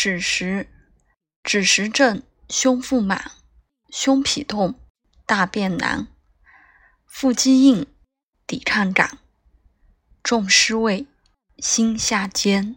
枳实，枳实症，胸腹满，胸痞痛，大便难，腹肌硬，抵抗感，重湿味，心下坚。